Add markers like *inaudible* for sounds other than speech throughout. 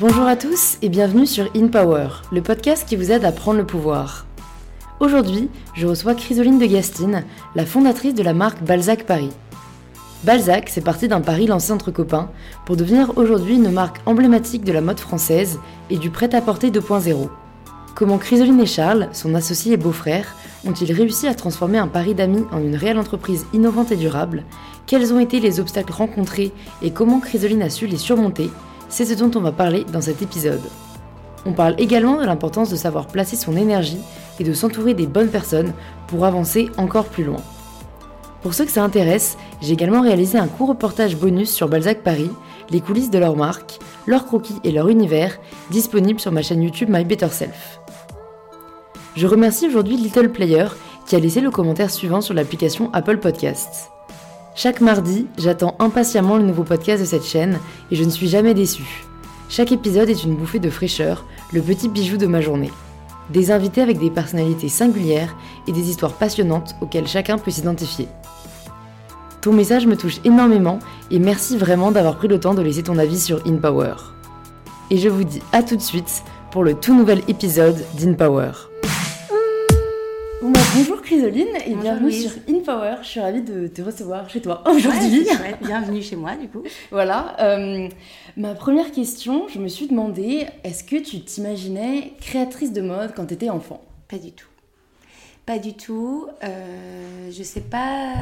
Bonjour à tous et bienvenue sur In Power, le podcast qui vous aide à prendre le pouvoir. Aujourd'hui, je reçois Chrysoline de Gastine, la fondatrice de la marque Balzac Paris. Balzac, c'est parti d'un pari lancé entre copains pour devenir aujourd'hui une marque emblématique de la mode française et du prêt-à-porter 2.0. Comment Chrysoline et Charles, son associé et beau-frère, ont-ils réussi à transformer un pari d'amis en une réelle entreprise innovante et durable? Quels ont été les obstacles rencontrés et comment Chrysoline a su les surmonter? C'est ce dont on va parler dans cet épisode. On parle également de l'importance de savoir placer son énergie et de s'entourer des bonnes personnes pour avancer encore plus loin. Pour ceux que ça intéresse, j'ai également réalisé un court reportage bonus sur Balzac Paris, les coulisses de leur marque, leurs croquis et leur univers, disponible sur ma chaîne YouTube My Better Self. Je remercie aujourd'hui Little Player qui a laissé le commentaire suivant sur l'application Apple Podcasts. Chaque mardi, j'attends impatiemment le nouveau podcast de cette chaîne et je ne suis jamais déçue. Chaque épisode est une bouffée de fraîcheur, le petit bijou de ma journée. Des invités avec des personnalités singulières et des histoires passionnantes auxquelles chacun peut s'identifier. Ton message me touche énormément et merci vraiment d'avoir pris le temps de laisser ton avis sur InPower. Et je vous dis à tout de suite pour le tout nouvel épisode d'InPower. Bon, bonjour Chrysoline et Bonjour bienvenue Louise. sur InPower. Je suis ravie de te recevoir chez toi aujourd'hui. Ouais. Bienvenue chez moi, du coup. *laughs* Voilà. euh, ma première question, je me suis demandé, est-ce que tu t'imaginais créatrice de mode quand tu étais enfant? Pas du tout. Pas du tout. Euh, je sais pas.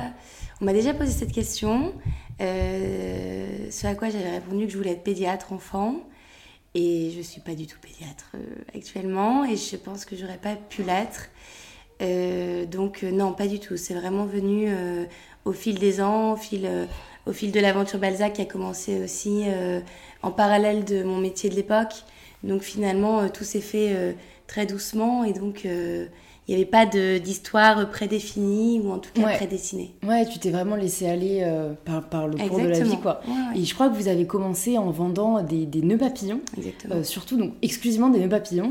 On m'a déjà posé cette question. Euh, ce à quoi j'avais répondu que je voulais être pédiatre enfant. Et je suis pas du tout pédiatre euh, actuellement. Et je pense que j'aurais pas pu l'être. Euh, donc, euh, non, pas du tout. C'est vraiment venu euh, au fil des ans, au fil, au fil de l'aventure Balzac qui a commencé aussi en parallèle de mon métier de l'époque. Donc, finalement, tout s'est fait très doucement. Et donc, il n'y avait pas d'histoire prédéfinie ou en tout cas Ouais. prédessinée. Ouais, tu t'es vraiment laissé aller euh, par, par le cours de la vie, quoi. Ouais, ouais, Et je crois que vous avez commencé en vendant des, des nœuds papillons, exactement. euh, surtout donc exclusivement des nœuds papillons.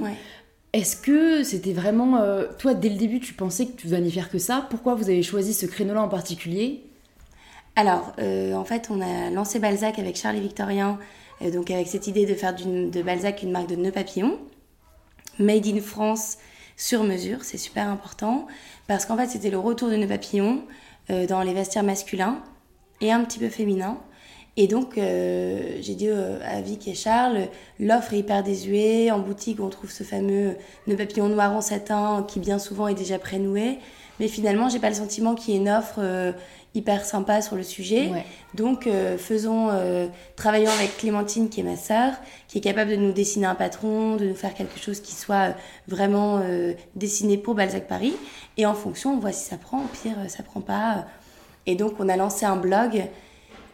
Est-ce que c'était vraiment. euh, toi, dès le début, tu pensais que tu n'allais faire que ça? Pourquoi vous avez choisi ce créneau-là en particulier? Alors, euh, en fait, on a lancé Balzac avec Charles et Victorien, euh, donc avec cette idée de faire de Balzac une marque de nœuds papillons, made in France sur mesure, c'est super important, parce qu'en fait, c'était le retour de nœuds papillons dans les vestiaires masculins et un petit peu féminins. Et donc, euh, j'ai dit euh, à Vic et Charles, l'offre est hyper désuée. En boutique, on trouve ce fameux nœud papillon noir en satin qui, bien souvent, est déjà prénoué. Mais finalement, j'ai pas le sentiment qu'il y ait une offre euh, hyper sympa sur le sujet. Ouais. Donc, faisons, travaillons avec Clémentine, qui est ma sœur, qui est capable de nous dessiner un patron, de nous faire quelque chose qui soit vraiment dessiné pour Balzac Paris. Et en fonction, on voit si ça prend, au pire, ça prend pas. Et donc, on a lancé un blog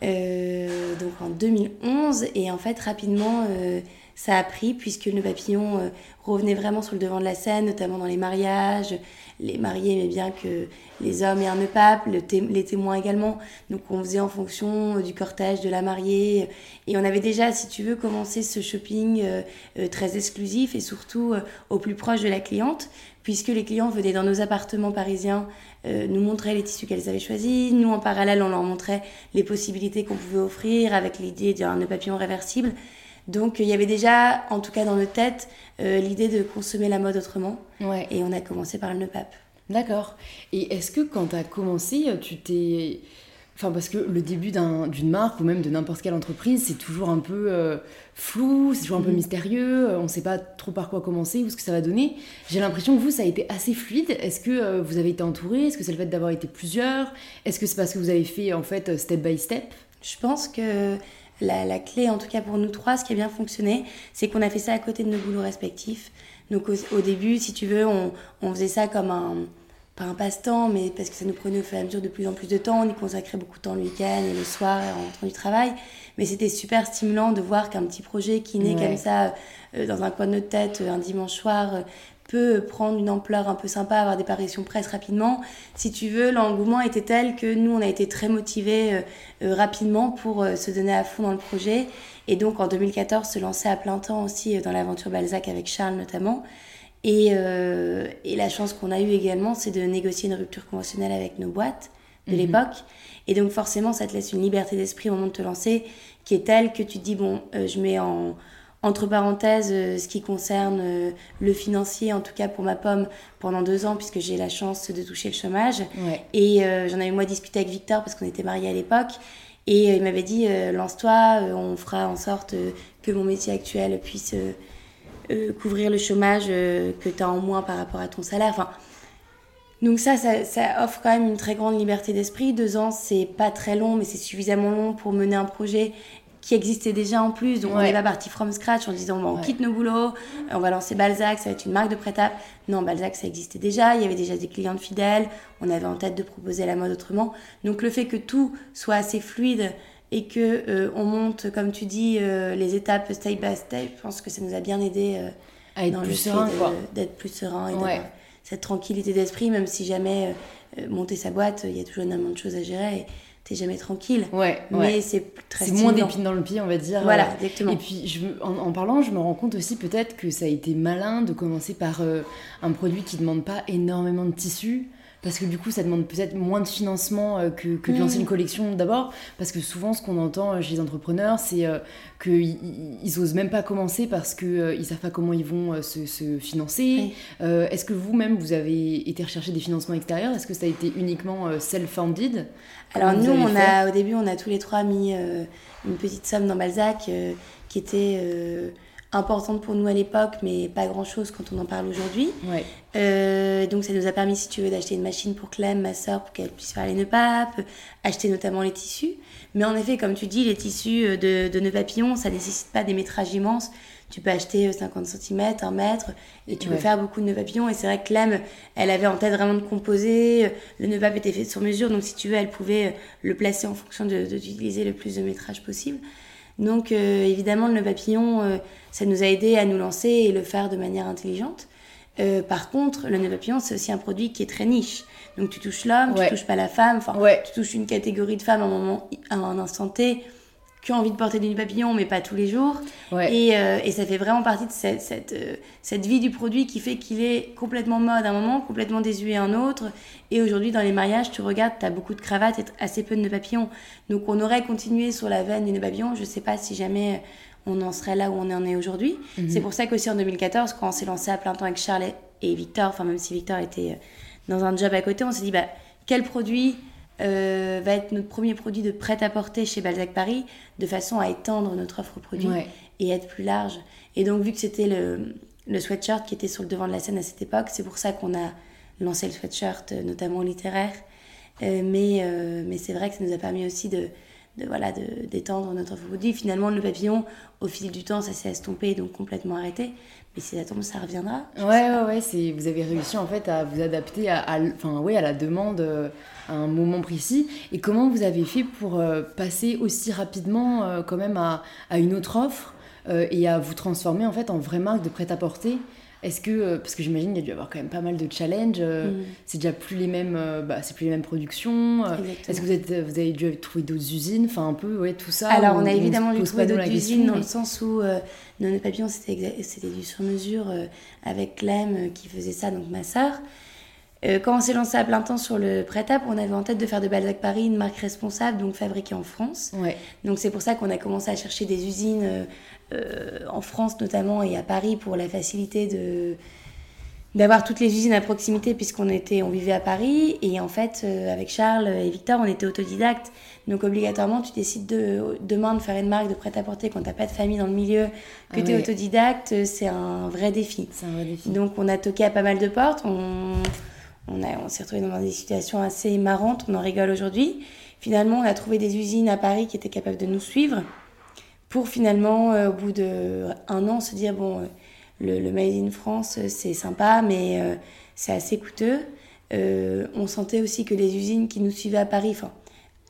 donc en 2011. Et en fait, rapidement, euh, ça a pris, puisque le papillon euh, revenait vraiment sur le devant de la scène, notamment dans les mariages. Les mariés aimaient bien que les hommes aient un nœud pape, les témoins également. Donc on faisait en fonction euh, du cortège de la mariée. Et on avait déjà, si tu veux, commencé ce shopping euh, euh, très exclusif et surtout euh, au plus proche de la cliente, puisque les clients venaient dans nos appartements parisiens euh, nous montrer les tissus qu'elles avaient choisis. Nous, en parallèle, on leur montrait les possibilités qu'on pouvait offrir avec l'idée d'un nœud papillon réversible. Donc il y avait déjà, en tout cas dans nos têtes, euh, l'idée de consommer la mode autrement. Ouais. Et on a commencé par le nœud pape. D'accord. Et est-ce que quand tu as commencé, tu t'es. Enfin, parce que le début d'un- d'une marque ou même de n'importe quelle entreprise, c'est toujours un peu euh, flou, c'est toujours un peu Mhm. mystérieux, euh, on ne sait pas trop par quoi commencer ou ce que ça va donner. J'ai l'impression que vous, ça a été assez fluide. Est-ce que euh, vous avez été entouré? Est-ce que c'est le fait d'avoir été plusieurs? Est-ce que c'est parce que vous avez fait en fait step by step? Je pense que la, la clé, en tout cas pour nous trois, ce qui a bien fonctionné, c'est qu'on a fait ça à côté de nos boulots respectifs. Donc au, au début, si tu veux, on, on faisait ça comme un, pas un passe-temps, mais parce que ça nous prenait au fur et à mesure de plus en plus de temps. On y consacrait beaucoup de temps le week-end et le soir en rentrant du travail. Mais c'était super stimulant de voir qu'un petit projet qui naît Ouais. comme ça euh, dans un coin de notre tête euh, un dimanche soir euh, peut prendre une ampleur un peu sympa, avoir des parutions presse rapidement. Si tu veux, l'engouement était tel que nous, on a été très motivés euh, euh, rapidement pour euh, se donner à fond dans le projet. Et donc en 2014, se lancer à plein temps aussi euh, dans l'aventure Balzac avec Charles notamment. Et, euh, et la chance qu'on a eue également, c'est de négocier une rupture conventionnelle avec nos boîtes de Mhm. l'époque. Et donc forcément, ça te laisse une liberté d'esprit au moment de te lancer qui est telle que tu te dis, bon, euh, je mets en, entre parenthèses, ce qui concerne le financier, en tout cas pour ma pomme, pendant deux ans, puisque j'ai la chance de toucher le chômage. Et j'en avais moi discuté avec Victor parce qu'on était mariés à l'époque. Et il m'avait dit, lance-toi, on fera en sorte que mon métier actuel puisse couvrir le chômage que tu as en moins par rapport à ton salaire. Enfin, donc ça, ça, offre quand même une très grande liberté d'esprit. Deux ans, c'est pas très long, mais c'est suffisamment long pour mener un projet qui existait déjà en plus. Donc on n'est pas parti from scratch en disant on quitte nos boulots, on va lancer Balzac, ça va être une marque de prêt à Non, Balzac, ça existait déjà, il y avait déjà des clients fidèles, on avait en tête de proposer la mode autrement. Donc le fait que tout soit assez fluide et que euh, on monte, comme tu dis, euh, les étapes step by step, je pense que ça nous a bien aidé euh, à être plus serein, d'être plus serein et cette tranquillité d'esprit, même si jamais monter sa boîte, il y a toujours énormément de choses à gérer et t'es jamais tranquille. Ouais, mais c'est très C'est moins d'épines dans le pied, on va dire. Voilà, exactement. Et puis, je, en, parlant, je me rends compte aussi peut-être que ça a été malin de commencer par un produit qui demande pas énormément de tissu parce que du coup ça demande peut-être moins de financement euh, que, que, de lancer une mm. collection d'abord. Parce que souvent ce qu'on entend chez les entrepreneurs c'est euh, qu'ils ils osent même pas commencer parce qu'ils euh, ils savent pas comment ils vont se, se, financer. Est-ce que vous-même vous avez été rechercher des financements extérieurs? Est-ce que ça a été uniquement self-funded? Alors nous on a au début on a tous les trois mis une petite somme dans Balzac qui était importante pour nous à l'époque, mais pas grand-chose quand on en parle aujourd'hui. Euh, donc ça nous a permis, si tu veux, d'acheter une machine pour Clem, ma soeur, pour qu'elle puisse faire les nœuds papes, acheter notamment les tissus. Mais en effet, comme tu dis, les tissus euh, de, de nœuds papillons, ça nécessite pas des métrages immenses. Tu peux acheter 50 cm, 1 mètre, et tu peux faire beaucoup de nœuds papillons. Et c'est vrai que Clem, elle avait en tête vraiment de composer. Le nœud pape était fait sur mesure, donc si tu veux, elle pouvait le placer en fonction d'utiliser le plus de métrage possible. Donc euh, évidemment, le papillon, euh, ça nous a aidé à nous lancer et le faire de manière intelligente. Euh, par contre, le nœud papillon, c'est aussi un produit qui est très niche. Donc tu touches l'homme, tu touches pas la femme, enfin, tu touches une catégorie de femmes à un moment, à un instant T qui ont envie de porter des papillons, mais pas tous les jours. Et, euh, et, ça fait vraiment partie de cette, cette, euh, cette vie du produit qui fait qu'il est complètement mode à un moment, complètement désuet à un autre. Et aujourd'hui, dans les mariages, tu regardes, tu as beaucoup de cravates et assez peu de nœuds papillons. Donc on aurait continué sur la veine des nœuds papillons. Je sais pas si jamais on en serait là où on en est aujourd'hui. Mhm. C'est pour ça qu'aussi en 2014, quand on s'est lancé à plein temps avec Charles et Victor, enfin même si Victor était euh, dans un job à côté, on s'est dit, bah, quel produit euh, va être notre premier produit de prêt-à-porter chez Balzac Paris, de façon à étendre notre offre produit et être plus large. Et donc, vu que c'était le, le sweatshirt qui était sur le devant de la scène à cette époque, c'est pour ça qu'on a lancé le sweatshirt, euh, notamment littéraire. Euh, mais mais c'est vrai que ça nous a permis aussi de, de voilà d'étendre notre offre produit. Finalement, le papillon, au fil du temps, ça s'est estompé, donc complètement arrêté. Mais si ça tombe, ça reviendra. Ouais, ouais, ouais, c'est, vous avez réussi en fait à vous adapter à, ouais, à la demande à un moment précis. Et comment vous avez fait pour euh, passer aussi rapidement euh, quand même à, à, une autre offre et à vous transformer en fait en vraie marque de prêt-à-porter? Est-ce que, euh, parce que j'imagine qu'il y a dû avoir quand même pas mal de challenges, euh, mm. c'est déjà plus les mêmes, euh, bah, c'est plus les mêmes productions. Est-ce que vous, êtes, vous avez dû trouver d'autres usines, enfin un peu, ouais, tout ça Alors on a évidemment dû trouver d'autres usines dans le sens où nos papillons c'était du sur-mesure avec Clem qui faisait ça, donc ma sœur. quand on s'est lancé à plein temps sur le prêt-à-porter, on avait en tête de faire de Balzac Paris une marque responsable, donc fabriquée en France. Ouais. Donc c'est pour ça qu'on a commencé à chercher des usines euh, en France notamment et à Paris pour la facilité de d'avoir toutes les usines à proximité puisqu'on était on vivait à Paris et en fait euh, avec Charles et Victor on était autodidactes donc obligatoirement tu décides de, demain de faire une marque de prêt-à-porter quand t'as pas de famille dans le milieu que ah tu es autodidacte c'est un vrai défi c'est un vrai défi donc on a toqué à pas mal de portes on on, a, on s'est retrouvé dans des situations assez marrantes on en rigole aujourd'hui finalement on a trouvé des usines à Paris qui étaient capables de nous suivre pour finalement, euh, au bout d'un an, se dire bon, euh, le, Made in France, c'est sympa, mais euh, c'est assez coûteux. on sentait aussi que les usines qui nous suivaient à Paris, enfin,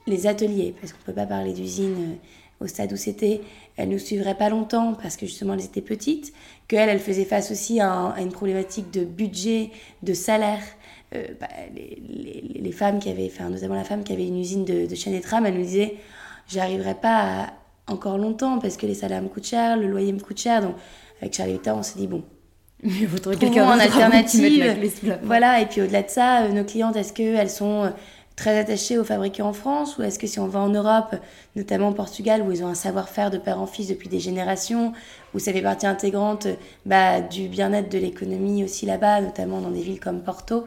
les ateliers, parce qu'on ne peut pas parler d'usines au stade où c'était, elles nous suivraient pas longtemps parce que justement elles étaient petites, qu'elles, elles faisaient face aussi à, une problématique de budget, de salaire. Bah, les, femmes qui avaient, enfin notamment la femme qui avait une usine de, de chaîne et tram, elle nous disait j'arriverai pas à, encore longtemps parce que les salaires me coûtent cher, le loyer me coûte cher. Donc, avec Charlie Victor, on s'est dit, bon, *laughs* il faut trouver quelqu'un en alternative. Voilà, et puis au-delà de ça, euh, nos clientes, est-ce qu'elles sont très attaché aux fabricants en France ou est-ce que si on va en Europe, notamment au Portugal, où ils ont un savoir-faire de père en fils depuis des générations, où ça fait partie intégrante bah, du bien-être de l'économie aussi là-bas, notamment dans des villes comme Porto, euh,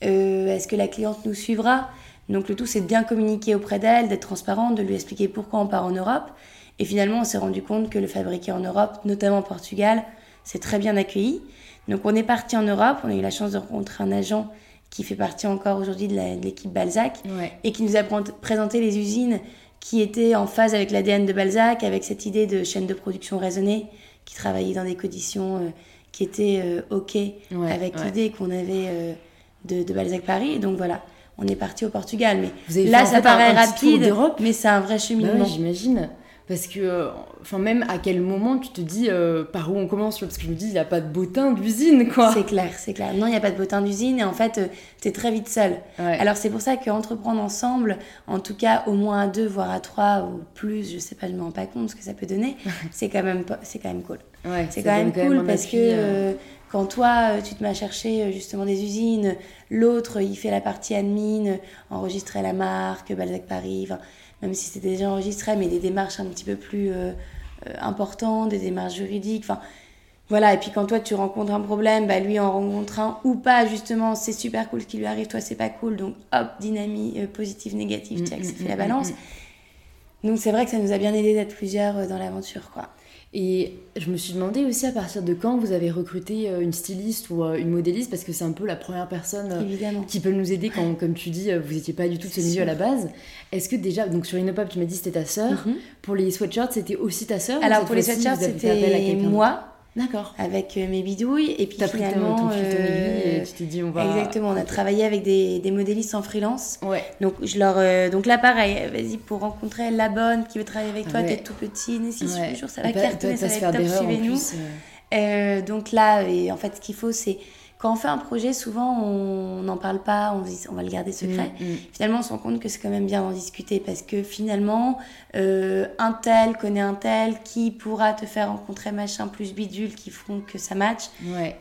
est-ce que la cliente nous suivra? Donc le tout, c'est de bien communiquer auprès d'elle, d'être transparente, de lui expliquer pourquoi on part en Europe. Et finalement, on s'est rendu compte que le fabriquer en Europe, notamment au Portugal, c'est très bien accueilli. Donc on est parti en Europe, on a eu la chance de rencontrer un agent qui fait partie encore aujourd'hui de l'équipe Balzac et qui nous a présenté les usines qui étaient en phase avec l'ADN de Balzac, avec cette idée de chaîne de production raisonnée, qui travaillait dans des conditions euh, qui étaient euh, OK avec l'idée qu'on avait euh, de, de, Balzac Paris. Et donc voilà, on est parti au Portugal. Mais là, ça paraît rapide, mais c'est un vrai bah cheminement. J'imagine. Parce que, enfin, même à quel moment tu te dis euh, par où on commence Parce que je me dis, il n'y a pas de bottin d'usine, quoi. C'est clair, c'est clair. Non, il n'y a pas de bottin d'usine et en fait, euh, tu es très vite seul. Alors, c'est pour ça qu'entreprendre ensemble, en tout cas au moins à deux, voire à trois ou plus, je sais pas, je me rends pas compte ce que ça peut donner, *laughs* c'est quand, même, c'est quand même cool. c'est quand même cool parce que euh, quand toi, tu te mets à chercher justement des usines, l'autre, il fait la partie admin, enregistrer la marque, Balzac Paris, même si c'était déjà enregistré, mais des démarches un petit peu plus euh, euh, importantes, des démarches juridiques. Enfin, voilà. Et puis quand toi tu rencontres un problème, bah, lui en rencontre un ou pas, justement, c'est super cool ce qui lui arrive, toi c'est pas cool. Donc hop, dynamique euh, positive, négative, check, ça fait la balance. Donc c'est vrai que ça nous a bien aidé d'être plusieurs dans l'aventure, quoi. Et je me suis demandé aussi à partir de quand vous avez recruté euh, une styliste ou euh, une modéliste, parce que c'est un peu la première personne euh, qui peut nous aider quand, comme tu dis, vous n'étiez pas du tout de ce milieu à la base. Est-ce que déjà, donc sur Inopop, tu m'as dit c'était ta sœur. Mhm. Pour les sweatshirts, c'était aussi ta sœur Alors pour les sweatshirts, c'était moi. D'accord. Avec euh, mes bidouilles. Et puis As finalement. Pris ton, ton euh, et tu t'es dit, on va. Exactement, on a travaillé avec des, des modélistes en freelance. Ouais. Donc, je leur, euh, donc là, pareil, vas-y, pour rencontrer la bonne qui veut travailler avec toi, t'es tout petit, né, si ouais. jours, ça va cartonner, ça va être top, suivez-nous. donc là, et en fait, ce qu'il faut, c'est quand on fait un projet, souvent on n'en parle pas, on, dit, on va le garder secret. Mm, mm. Finalement, on se rend compte que c'est quand même bien d'en discuter parce que finalement, euh, un tel connaît un tel qui pourra te faire rencontrer machin plus bidule qui feront que ça match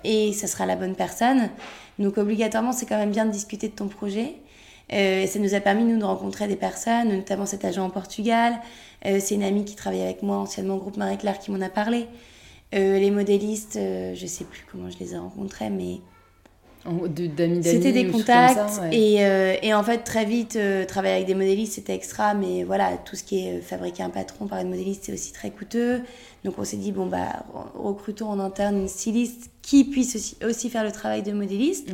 et ça sera la bonne personne. Donc obligatoirement, c'est quand même bien de discuter de ton projet. Euh, ça nous a permis, nous, de rencontrer des personnes, notamment cet agent en Portugal. Euh, c'est une amie qui travaille avec moi anciennement au groupe Marie-Claire qui m'en a parlé. Euh, les modélistes, euh, je sais plus comment je les ai rencontrés, mais. C'était des contacts. et, euh, et, en fait, très vite, travailler avec des modélistes, c'était extra. Mais voilà, tout ce qui est fabriquer un patron par une modéliste, c'est aussi très coûteux. Donc on s'est dit, bon, bah, recrutons en interne une styliste qui puisse aussi, aussi faire le travail de modéliste.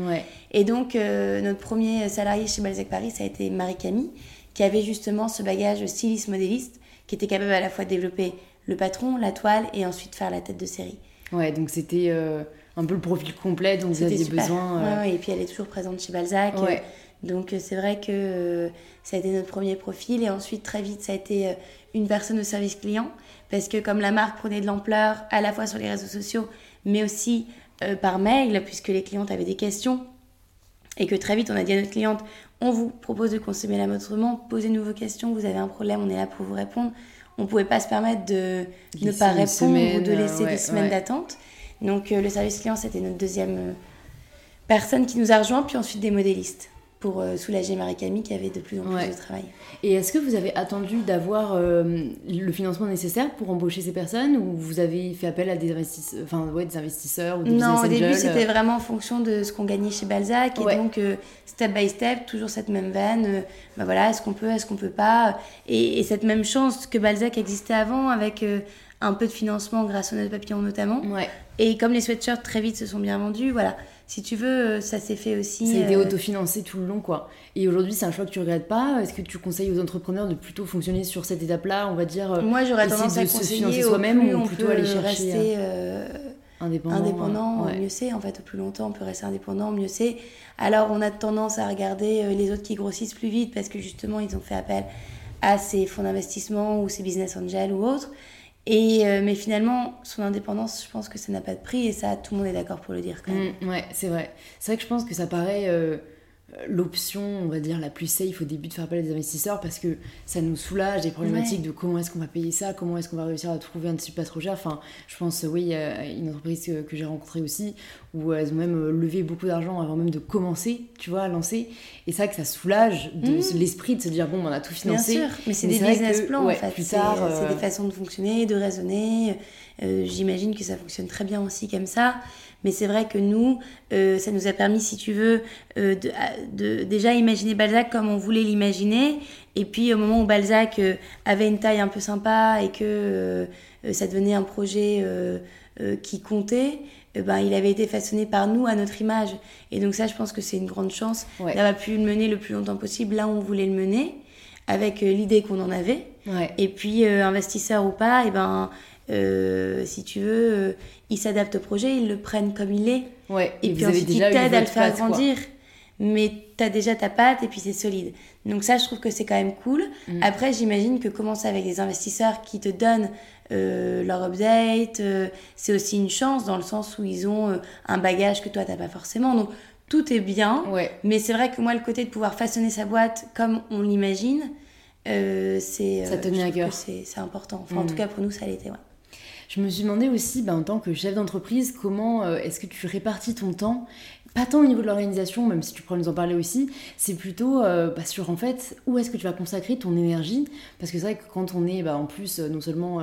Et donc, notre premier salarié chez Balzac Paris, ça a été Marie-Camille, qui avait justement ce bagage styliste-modéliste, qui était capable à la fois de développer le patron, la toile et ensuite faire la tête de série. Ouais, donc c'était euh, un peu le profil complet dont vous aviez besoin. Euh. Ouais, et puis elle est toujours présente chez Balzac. Ouais. donc euh, c'est vrai que ça a été notre premier profil et ensuite très vite ça a été une personne au service client parce que comme la marque prenait de l'ampleur à la fois sur les réseaux sociaux mais aussi par mail puisque les clientes avaient des questions et que très vite on a dit à notre cliente on vous propose de consommer la mode autrement, posez-nous vos questions, vous avez un problème, on est là pour vous répondre on pouvait pas se permettre de ne pas répondre ou de laisser des semaines d'attente. Donc euh, le service client, c'était notre deuxième euh, personne qui nous a rejoint, puis ensuite des modélistes pour euh, soulager Marie-Camille qui avait de plus en plus de travail. Et est-ce que vous avez attendu d'avoir euh, le financement nécessaire pour embaucher ces personnes ou vous avez fait appel à des investisseurs, enfin, ouais, des investisseurs ou des Non, au début c'était vraiment en fonction de ce qu'on gagnait chez Balzac. Et donc euh, step by step, toujours cette même veine, bah voilà, est-ce qu'on peut, est-ce qu'on peut pas? Et, et, cette même chance que Balzac existait avant avec un peu de financement grâce au notre papillon notamment. Et comme les sweatshirts très vite se sont bien vendus, voilà si tu veux, euh, ça s'est fait aussi. Ça a été euh, autofinancé tout le long, quoi. Et aujourd'hui, c'est un choix que tu regrettes pas. Est-ce que tu conseilles aux entrepreneurs de plutôt fonctionner sur cette étape-là, on va dire euh, Moi, j'aurais tendance à conseiller soi-même ou plutôt aller chercher. Rester, indépendant, indépendant mieux c'est. En fait, au plus longtemps, on peut rester indépendant, mieux c'est. Alors, on a tendance à regarder les autres qui grossissent plus vite parce que justement, ils ont fait appel à ces fonds d'investissement ou ces business angels ou autres. Et, euh, mais finalement, son indépendance, je pense que ça n'a pas de prix et ça, tout le monde est d'accord pour le dire quand même. Mm, ouais, c'est vrai. C'est vrai que je pense que ça paraît. Euh, l'option, on va dire, la plus safe au début de faire appel à des investisseurs parce que ça nous soulage des problématiques de comment est-ce qu'on va payer ça, comment est-ce qu'on va réussir à trouver un type pas trop cher. Enfin, je pense, oui, a une entreprise que, j'ai rencontrée aussi où elles ont même levé beaucoup d'argent avant même de commencer, tu vois, à lancer. Et ça, que ça soulage de mmh. l'esprit de se dire, bon, on a tout financé. Bien sûr, mais c'est des business plans en fait. C'est euh, des façons de fonctionner, de raisonner. Euh, j'imagine que ça fonctionne très bien aussi comme ça. Mais c'est vrai que nous, euh, ça nous a permis, si tu veux, euh, de, déjà imaginer Balzac comme on voulait l'imaginer. Et puis au moment où Balzac euh, avait une taille un peu sympa et que ça devenait un projet qui comptait, ben, il avait été façonné par nous à notre image. Et donc ça, je pense que c'est une grande chance d'avoir pu le mener le plus longtemps possible là où on voulait le mener, avec l'idée qu'on en avait. Et puis, investisseur ou pas, et ben, euh, si tu veux, euh, ils s'adaptent au projet, ils le prennent comme il est. Ouais, et, puis ensuite, ils t'aident à le faire grandir. Mais tu as déjà ta patte et puis c'est solide. Donc ça, je trouve que c'est quand même cool. Mm. Après, j'imagine que commencer avec des investisseurs qui te donnent euh, leur update, c'est aussi une chance dans le sens où ils ont un bagage que toi, t'as pas forcément. Donc tout est bien. Ouais. Mais c'est vrai que moi, le côté de pouvoir façonner sa boîte comme on l'imagine, c'est... ça tenait à cœur. C'est important. Enfin, en mm. tout cas, pour nous, ça l'était, ouais. Je me suis demandé aussi, bah, en tant que chef d'entreprise, comment euh, est-ce que tu répartis ton temps pas tant au niveau de l'organisation, même si tu pourrais nous en parler aussi, c'est plutôt euh, bah, sur en fait où est-ce que tu vas consacrer ton énergie? Parce que c'est vrai que quand on est bah, en plus euh, non seulement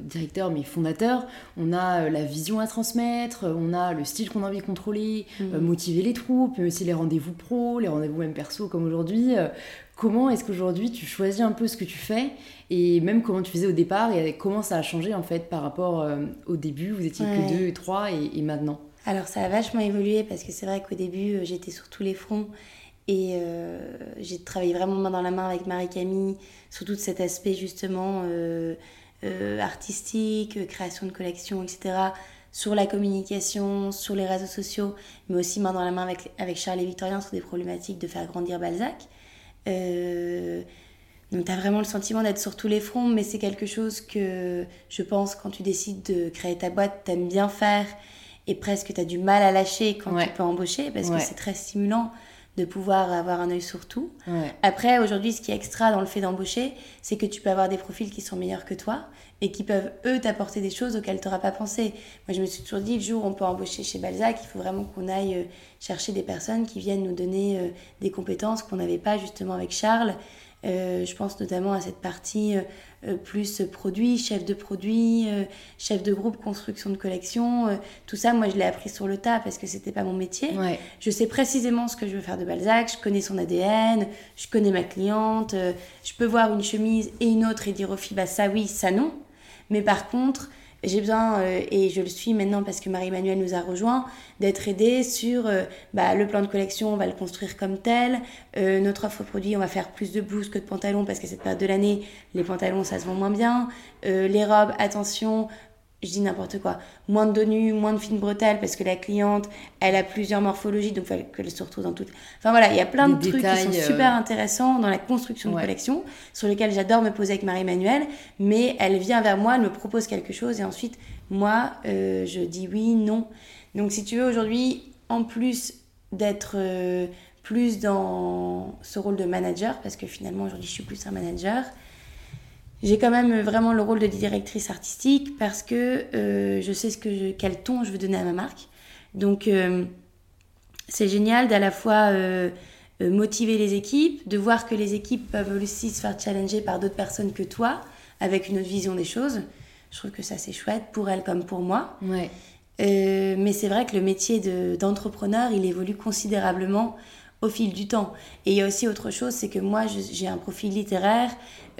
directeur mais fondateur, on a la vision à transmettre, on a le style qu'on a envie de contrôler, mmh. motiver les troupes, mais aussi les rendez-vous pro, les rendez-vous même perso comme aujourd'hui. Comment est-ce qu'aujourd'hui tu choisis un peu ce que tu fais et même comment tu faisais au départ et comment ça a changé en fait par rapport euh, au début Vous étiez que deux, trois et, et maintenant? Alors ça a vachement évolué parce que c'est vrai qu'au début euh, j'étais sur tous les fronts et euh, j'ai travaillé vraiment main dans la main avec Marie-Camille sur tout cet aspect justement artistique, création de collections, etc. Sur la communication, sur les réseaux sociaux, mais aussi main dans la main avec, avec Charles et Victorien sur des problématiques de faire grandir Balzac. Euh, donc tu as vraiment le sentiment d'être sur tous les fronts, mais c'est quelque chose que je pense quand tu décides de créer ta boîte, t'aimes bien faire et presque tu as du mal à lâcher quand tu peux embaucher parce que c'est très stimulant de pouvoir avoir un œil sur tout. Après, aujourd'hui, ce qui est extra dans le fait d'embaucher, c'est que tu peux avoir des profils qui sont meilleurs que toi et qui peuvent, eux, t'apporter des choses auxquelles tu n'auras pas pensé. Moi, je me suis toujours dit, le jour où on peut embaucher chez Balzac, il faut vraiment qu'on aille euh, chercher des personnes qui viennent nous donner euh, des compétences qu'on n'avait pas justement avec Charles. Euh, je pense notamment à cette partie euh, plus produit, chef de produit, euh, chef de groupe, construction de collection. tout ça, moi, je l'ai appris sur le tas parce que c'était pas mon métier. Je sais précisément ce que je veux faire de Balzac. Je connais son ADN, je connais ma cliente. je peux voir une chemise et une autre et dire aux filles, bah ça oui, ça non. Mais par contre, j'ai besoin, euh, et je le suis maintenant parce que Marie-Emmanuelle nous a rejoint, d'être aidée sur euh, bah, le plan de collection, on va le construire comme tel. Euh, notre offre produit, on va faire plus de blouses que de pantalons parce que cette période de l'année, les pantalons, ça se vend moins bien. les robes, attention, je dis n'importe quoi, moins de dos moins de fines bretelles parce que la cliente, elle a plusieurs morphologies, donc il faut qu'elle se retrouve dans toutes. Enfin voilà, il y a plein de trucs qui sont super euh, intéressants dans la construction de collection, sur lesquels j'adore me poser avec Marie-Emmanuelle, mais elle vient vers moi, elle me propose quelque chose et ensuite, moi, euh, je dis oui, non. Donc si tu veux, aujourd'hui, en plus d'être euh, plus dans ce rôle de manager, parce que finalement, aujourd'hui, je suis plus un manager, j'ai quand même vraiment le rôle de directrice artistique parce que euh, je sais ce que quel ton je veux donner à ma marque. Donc euh, c'est génial d'à la fois euh, motiver les équipes, de voir que les équipes peuvent aussi se faire challenger par d'autres personnes que toi avec une autre vision des choses. Je trouve que ça c'est chouette pour elles comme pour moi. Ouais. mais c'est vrai que le métier d'entrepreneur, il évolue considérablement au fil du temps. Et il y a aussi autre chose, c'est que moi, j'ai un profil littéraire,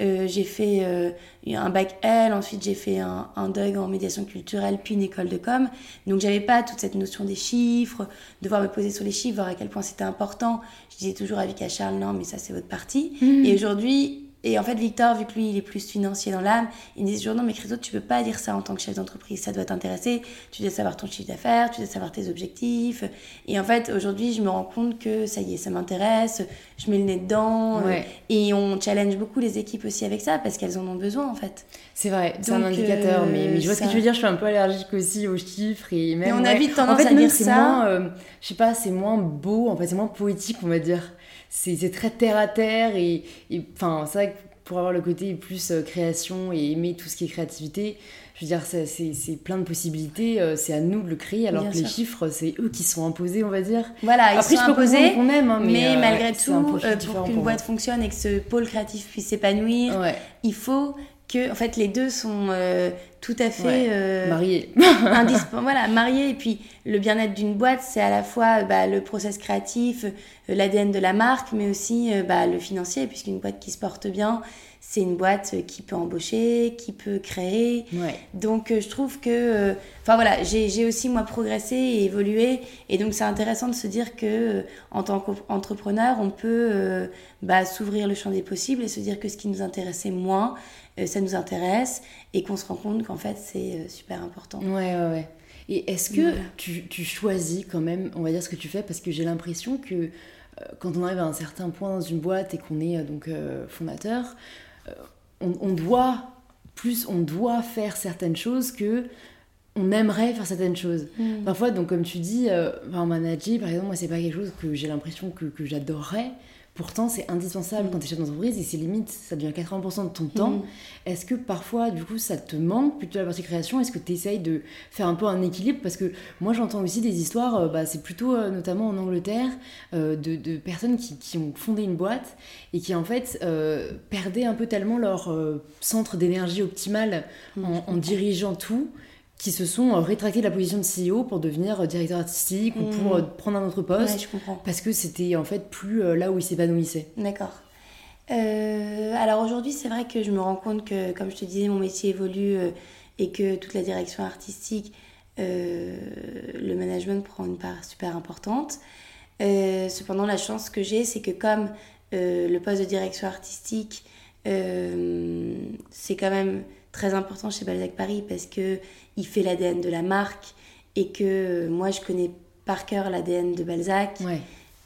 euh, j'ai fait euh, un bac L, ensuite j'ai fait un, un DUG en médiation culturelle, puis une école de com. Donc j'avais pas toute cette notion des chiffres, devoir me poser sur les chiffres, voir à quel point c'était important. Je disais toujours à Vika Charles, non, mais ça c'est votre partie. Mmh. Et aujourd'hui, et en fait, Victor, vu que lui, il est plus financier dans l'âme, il me dit toujours non, mais Christo, tu peux pas dire ça en tant que chef d'entreprise. Ça doit t'intéresser. Tu dois savoir ton chiffre d'affaires, tu dois savoir tes objectifs. Et en fait, aujourd'hui, je me rends compte que ça y est, ça m'intéresse. Je mets le nez dedans. Euh, et on challenge beaucoup les équipes aussi avec ça parce qu'elles en ont besoin, en fait. C'est vrai, c'est un indicateur. mais, mais, je vois ce que tu veux dire. Je suis un peu allergique aussi aux chiffres. Et même, mais on a vite tendance à dire ça. Moins, euh, je sais pas, c'est moins beau. En fait, c'est moins poétique, on va dire c'est très terre à terre et enfin c'est vrai que pour avoir le côté plus euh, création et aimer tout ce qui est créativité je veux dire c'est plein de possibilités euh, c'est à nous de le créer alors que les chiffres c'est eux qui sont imposés on va dire. Voilà ils Après, sont je imposés qu'on aime hein, mais, euh, malgré tout pour qu'une boîte fonctionne et que ce pôle créatif puisse s'épanouir il faut que en fait les deux sont tout à fait euh, marié. *laughs* voilà, marié. Et puis le bien-être d'une boîte, c'est à la fois bah, le process créatif, euh, l'ADN de la marque, mais aussi euh, bah, le financier, puisqu'une boîte qui se porte bien, c'est une boîte qui peut embaucher, qui peut créer. Donc je trouve que, enfin voilà, j'ai aussi moi progressé et évolué, et donc c'est intéressant de se dire que en tant qu'entrepreneur, on peut bah, s'ouvrir le champ des possibles et se dire que ce qui nous intéressait moins, ça nous intéresse et qu'on se rend compte qu'en fait c'est euh, super important. Ouais, ouais, ouais. Et est-ce que tu, tu, choisis quand même, on va dire, ce que tu fais? Parce que j'ai l'impression que euh, quand on arrive à un certain point dans une boîte et qu'on est euh, donc fondateur, on, doit plus, on doit faire certaines choses que on aimerait faire certaines choses. Mm. Parfois, donc comme tu dis, un manager, par exemple, moi c'est pas quelque chose que j'ai l'impression que, que j'adorerais. Pourtant, c'est indispensable quand tu es chef d'entreprise et c'est limite, ça devient 80% de ton temps. Mm. Est-ce que parfois, du coup, ça te manque plutôt la partie création? Est-ce que tu essayes de faire un peu un équilibre? Parce que moi, j'entends aussi des histoires, euh, bah, c'est plutôt euh, notamment en Angleterre, euh, de, personnes qui, ont fondé une boîte et qui en fait perdaient un peu tellement leur centre d'énergie optimal mm. en dirigeant tout qui se sont euh, rétractés de la position de CEO pour devenir euh, directeur artistique ou pour mm. euh, prendre un autre poste. je comprends. Parce que c'était en fait plus là où ils s'épanouissaient. D'accord. alors aujourd'hui, c'est vrai que je me rends compte que, comme je te disais, mon métier évolue et que toute la direction artistique, le management prend une part super importante. cependant, la chance que j'ai, c'est que comme le poste de direction artistique, c'est quand même très important chez Balzac Paris parce que il fait l'ADN de la marque et que moi je connais par cœur l'ADN de Balzac.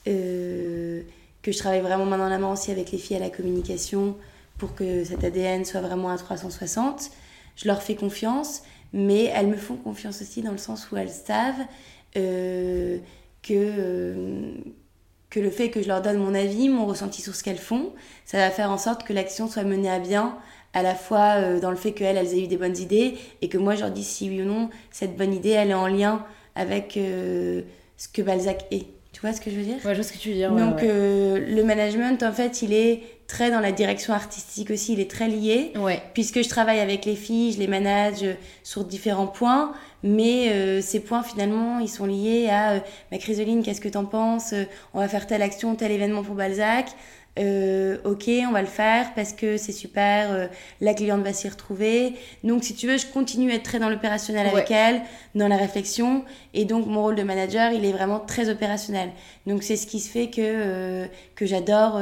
Euh, que je travaille vraiment main dans la main aussi avec les filles à la communication pour que cet ADN soit vraiment à 360. Je leur fais confiance, mais elles me font confiance aussi dans le sens où elles savent euh, que, euh, que le fait que je leur donne mon avis, mon ressenti sur ce qu'elles font, ça va faire en sorte que l'action soit menée à bien à la fois euh, dans le fait qu'elles, elles aient eu des bonnes idées et que moi, je leur dis si oui ou non, cette bonne idée, elle est en lien avec euh, ce que Balzac est. Tu vois ce que je veux dire? Ouais, je vois ce que tu veux dire. Donc, euh, le management, en fait, il est très dans la direction artistique aussi, il est très lié. Ouais. Puisque je travaille avec les filles, je les manage sur différents points, mais ces points, finalement, ils sont liés à ma Chrysoline, qu'est-ce que t'en penses? On va faire telle action, tel événement pour Balzac. Euh, ok, on va le faire parce que c'est super, euh, la cliente va s'y retrouver. Donc, si tu veux, je continue à être très dans l'opérationnel avec elle, dans la réflexion. Et donc, mon rôle de manager, il est vraiment très opérationnel. Donc, c'est ce qui se fait que, euh, que j'adore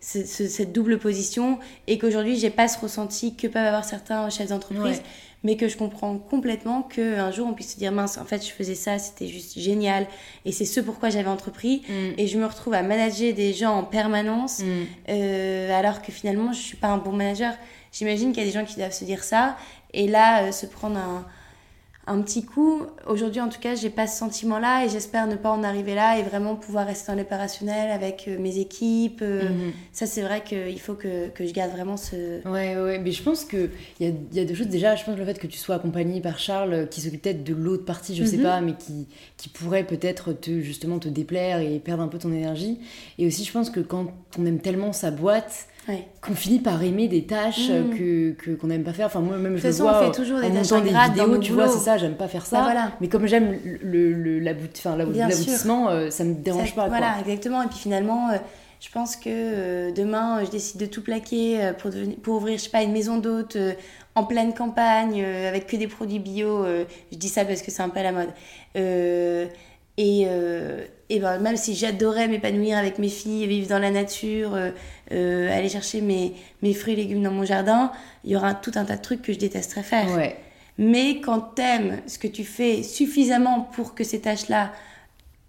cette double position et qu'aujourd'hui, j'ai pas ce ressenti que peuvent avoir certains chefs d'entreprise mais que je comprends complètement qu'un jour on puisse se dire mince, en fait je faisais ça, c'était juste génial et c'est ce pourquoi j'avais entrepris mm. et je me retrouve à manager des gens en permanence mm. euh, alors que finalement je suis pas un bon manager. J'imagine qu'il y a des gens qui doivent se dire ça et là euh, se prendre un, un petit coup. Aujourd'hui, en tout cas, j'ai pas ce sentiment-là et j'espère ne pas en arriver là et vraiment pouvoir rester dans l'opérationnel avec euh, mes équipes. Euh, mhm. Ça, c'est vrai qu'il faut que, que, je garde vraiment ce. Ouais, ouais, mais je pense qu'il y a, y a deux choses. Déjà, je pense que le fait que tu sois accompagnée par Charles, euh, qui s'occupe peut-être de l'autre partie, je sais mhm. pas, mais qui, qui pourrait peut-être te, justement te déplaire et perdre un peu ton énergie. Et aussi, je pense que quand on aime tellement sa boîte, qu'on finit par aimer des tâches mm. que qu'on n'aime pas faire. Enfin, moi-même, je façon, vois on fait toujours des tâches des vidéos, tu vois, c'est ça, j'aime pas faire ça. Bah, Mais comme j'aime l'aboutissement, euh, ça me dérange pas. Voilà, exactement. Et puis finalement, euh, je pense que euh, demain, je décide de tout plaquer pour, pour ouvrir, je sais pas, une maison d'hôte en pleine campagne avec que des produits bio. je dis ça parce que c'est un peu à la mode Et, euh, et ben, même si j'adorais m'épanouir avec mes filles, vivre dans la nature, euh, euh, aller chercher mes, mes fruits et légumes dans mon jardin, il y aura tout un tas de trucs que je détesterais faire. Ouais. Mais quand t'aimes ce que tu fais suffisamment pour que ces tâches-là,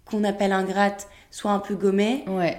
qu'on appelle ingrates, soient un peu gommées, Ouais.